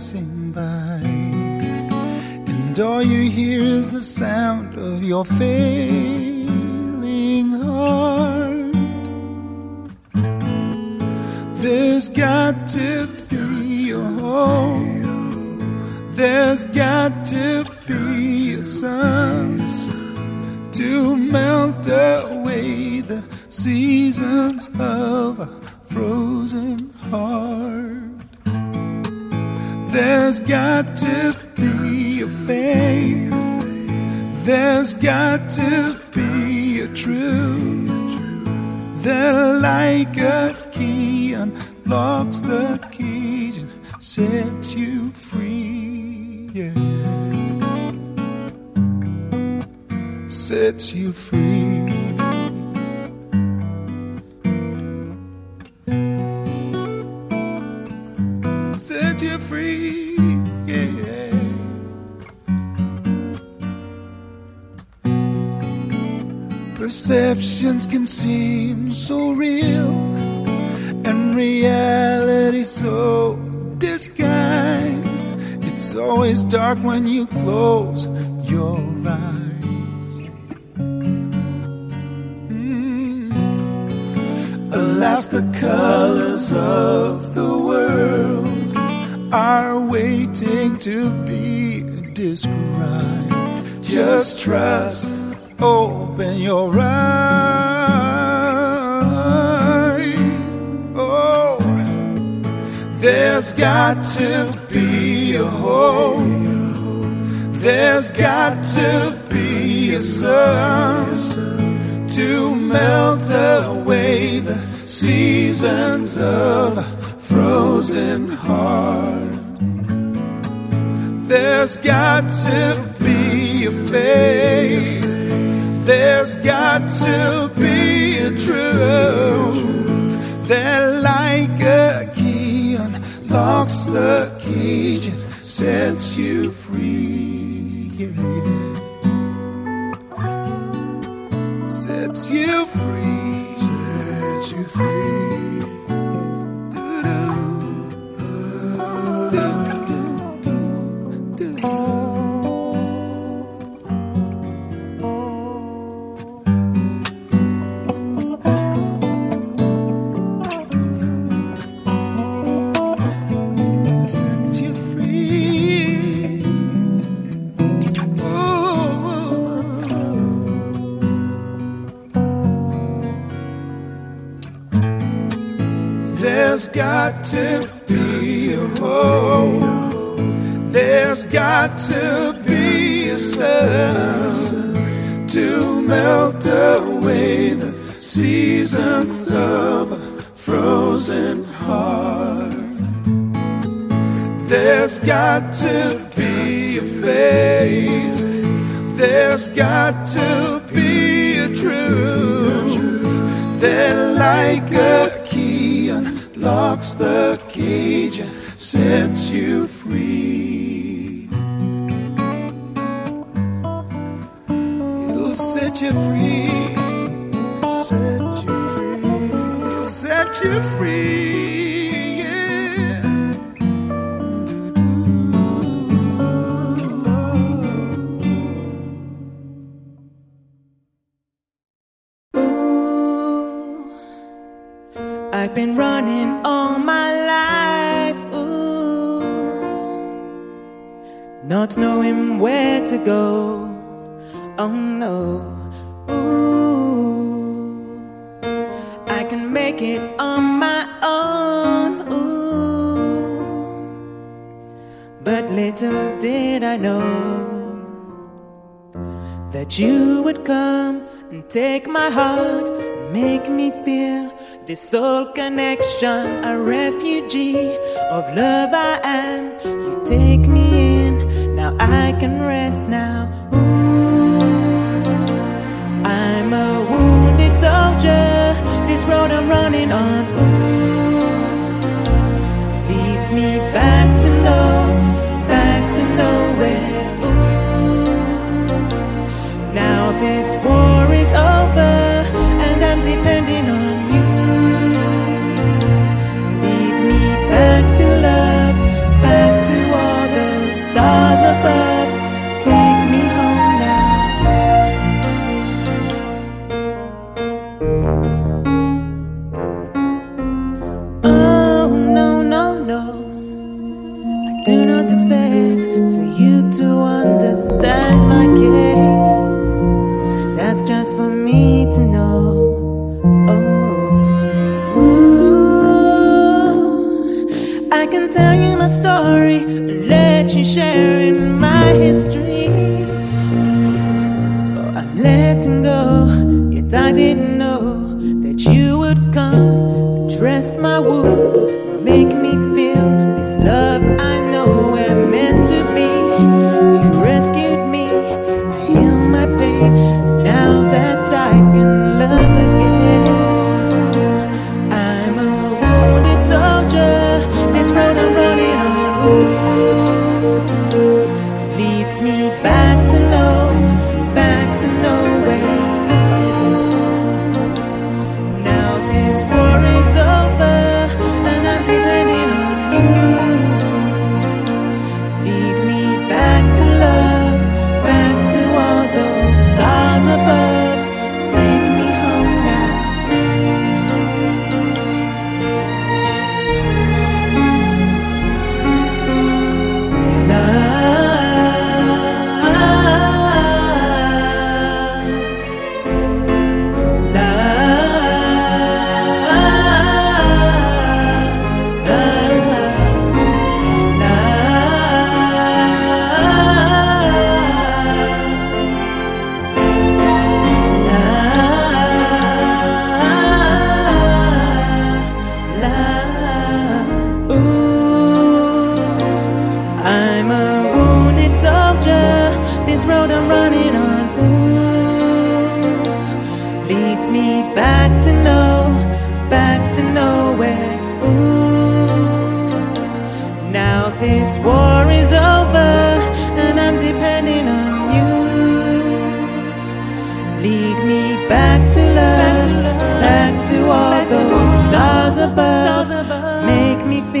passing by, and all you hear is the sound of your failing heart. There's got to be a home. There's got to be a sun to melt away the seasons of a frozen heart. There's got to be a faith. There's got to be a truth that, like a key, unlocks the cage and sets you free. Yeah. Sets you free. Perceptions can seem so real, and reality so disguised. It's always dark when you close your eyes. Mm. Alas, the colors of the world are waiting to be described. Just trust, open your eyes. Oh, there's got to be a hope. There's got to be a sun to melt away the seasons of a frozen heart. There's got to be a faith. There's got to be a truth that, like a key, unlocks the cage and sets you free. Yeah. Sets you free. Sets you free. Got to be a hope. There's got to be a sun to melt away the seasons of a frozen heart. There's got to be a faith. There's got to be a truth that, like a unlocks the cage and sets you free. It'll set you free. Set you free. It'll set you free. Been running all my life. Ooh, not knowing where to go. Oh no. Ooh, I can make it on my own. Ooh, but little did I know that you would come and take my heart and make me feel this soul connection, a refugee of love I am. You take me in, now I can rest now. Ooh, I'm a wounded soldier. This road I'm running on. Ooh, story let you share in my history. Oh, I'm letting go, yet I didn't. this road I'm running on ooh, leads me back to know.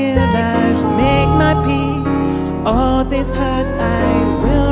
feel like make my peace. All this hurt I will.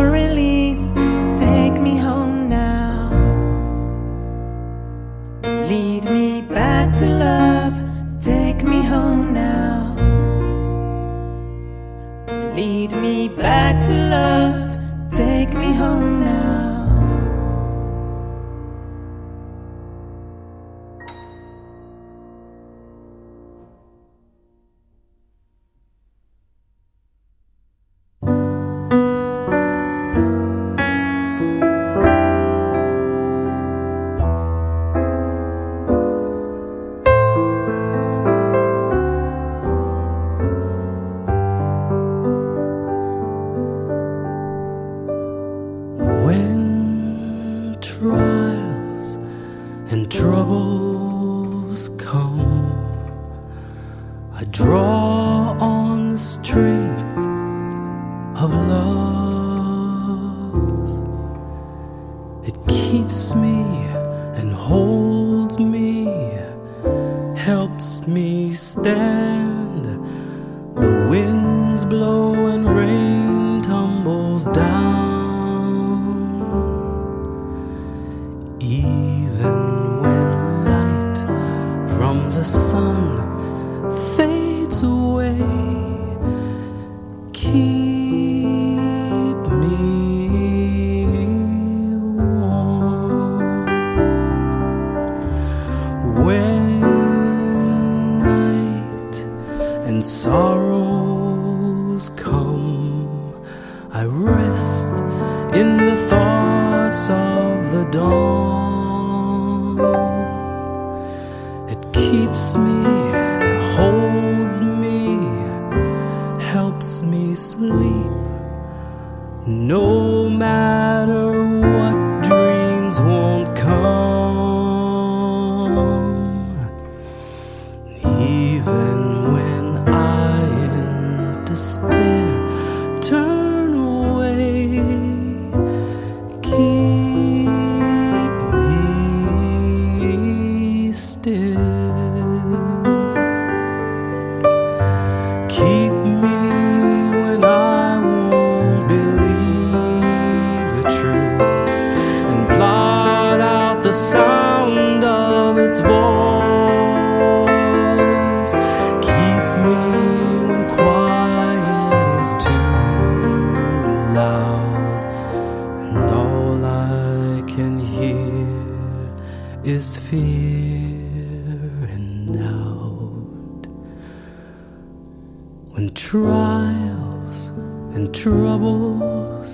When trials and troubles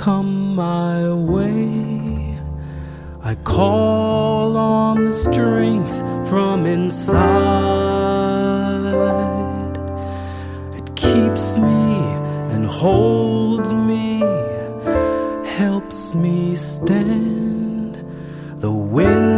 come my way, I call on the strength from inside. It keeps me and holds me, helps me stand. The winds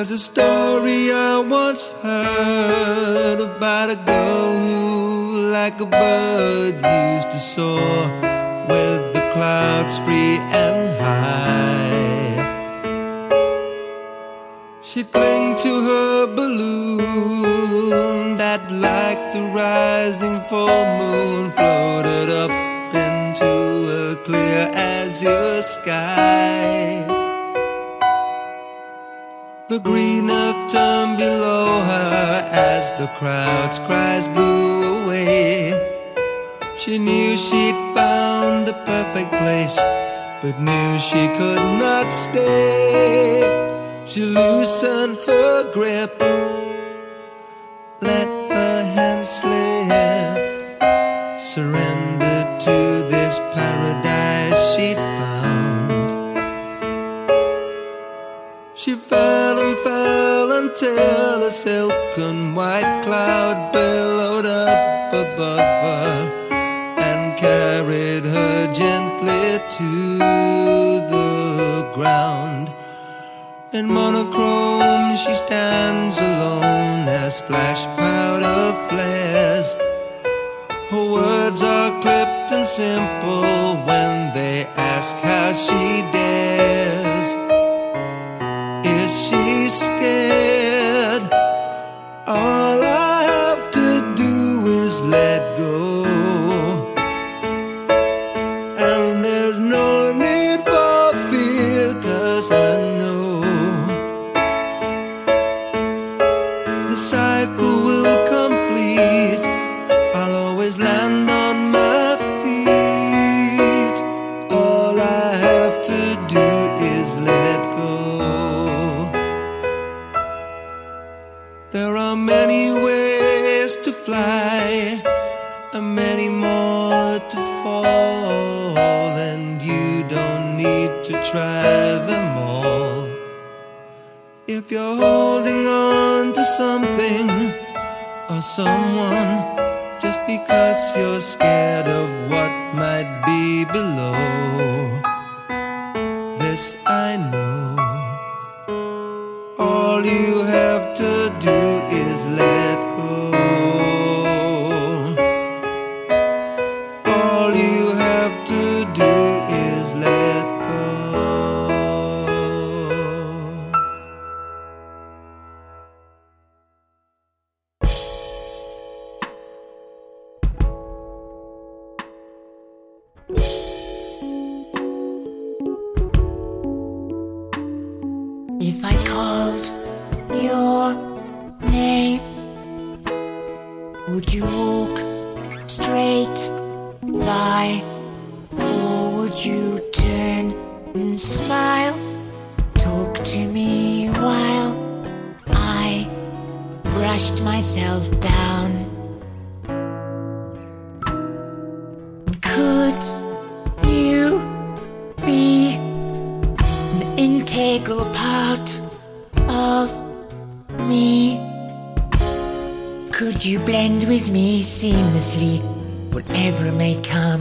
There's a story I once heard about a girl who, like a bird, used to soar with the clouds free and high. She'd cling to her balloon that, like the rising full moon, floated up into a clear azure sky. The green earth turned below her as the crowd's cries blew away. She knew she'd found the perfect place, but knew she could not stay. She loosened her grip, silken white cloud billowed up above her and carried her gently to the ground. In monochrome, she stands alone as flash powder flares. Her words are clipped and simple when they ask how she dares. Someone just because you're scared of what might be below, whatever may come?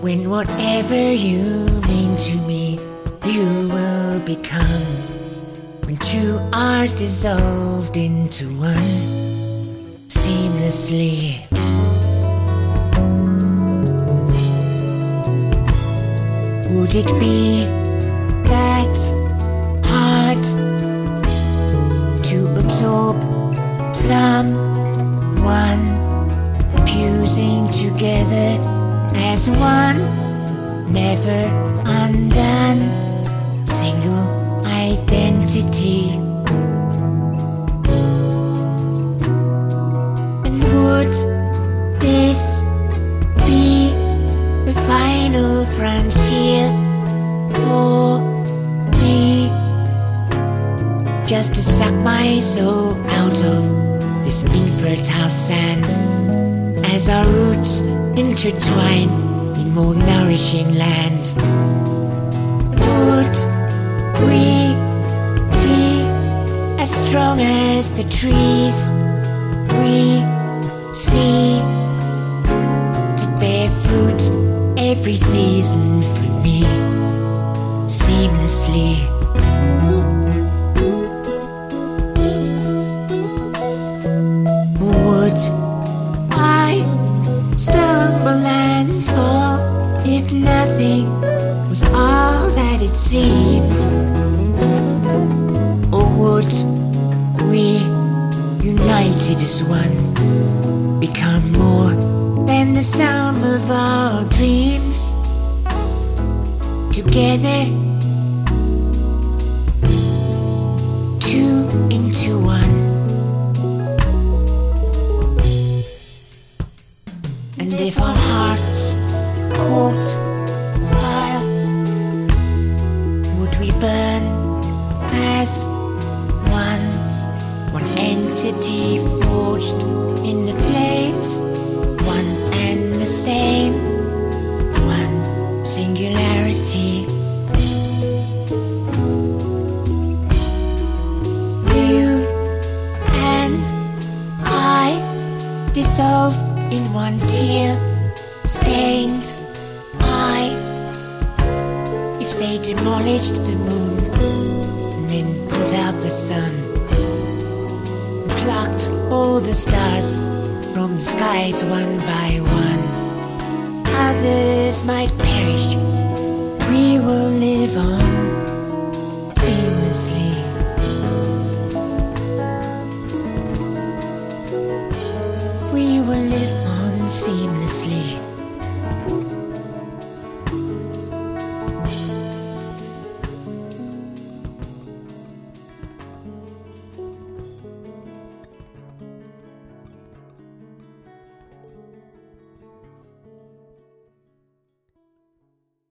When whatever you mean to me, you will become. When two are dissolved into one seamlessly. Would it be that hard to absorb someone together as one, never undone, single identity? And would this be the final frontier for me? Just to suck my soul out of this infertile sand as our roots intertwine in more nourishing land. Would we be as strong as the trees we see to bear fruit every season for me seamlessly? That seamlessly.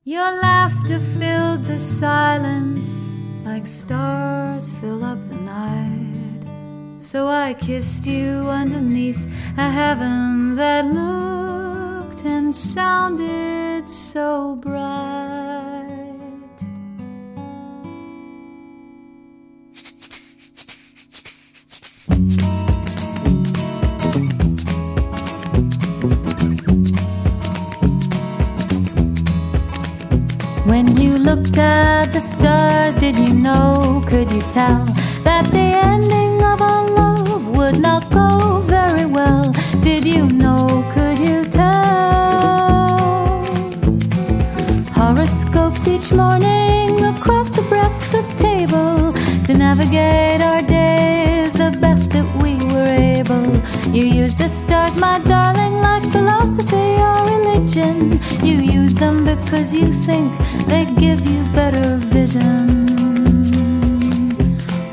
Your laughter filled the silence like stars fill up the night. So I kissed you underneath a heaven that looked and sounded so bright. When you looked at the stars, did you know, could you tell that the ending not go very well? Did you know, could you tell? Horoscopes each morning across the breakfast table to navigate our days the best that we were able. You use the stars, my darling, like philosophy or religion. You use them because you think they give you better vision.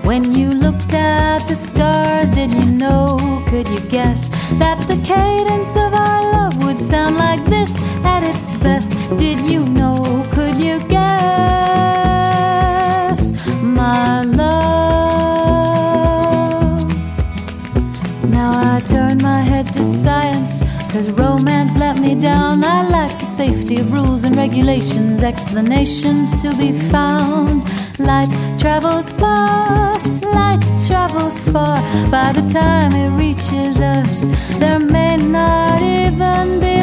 When you looked at the stars, did you know, could you guess that the cadence of our love would sound like this at its best? Did you know, could you guess, my love? Now I turn my head to science, cause romance let me down. I like the safety of rules and regulations, explanations to be found. Light travels fast, light travels far. By the time it reaches us, there may not even be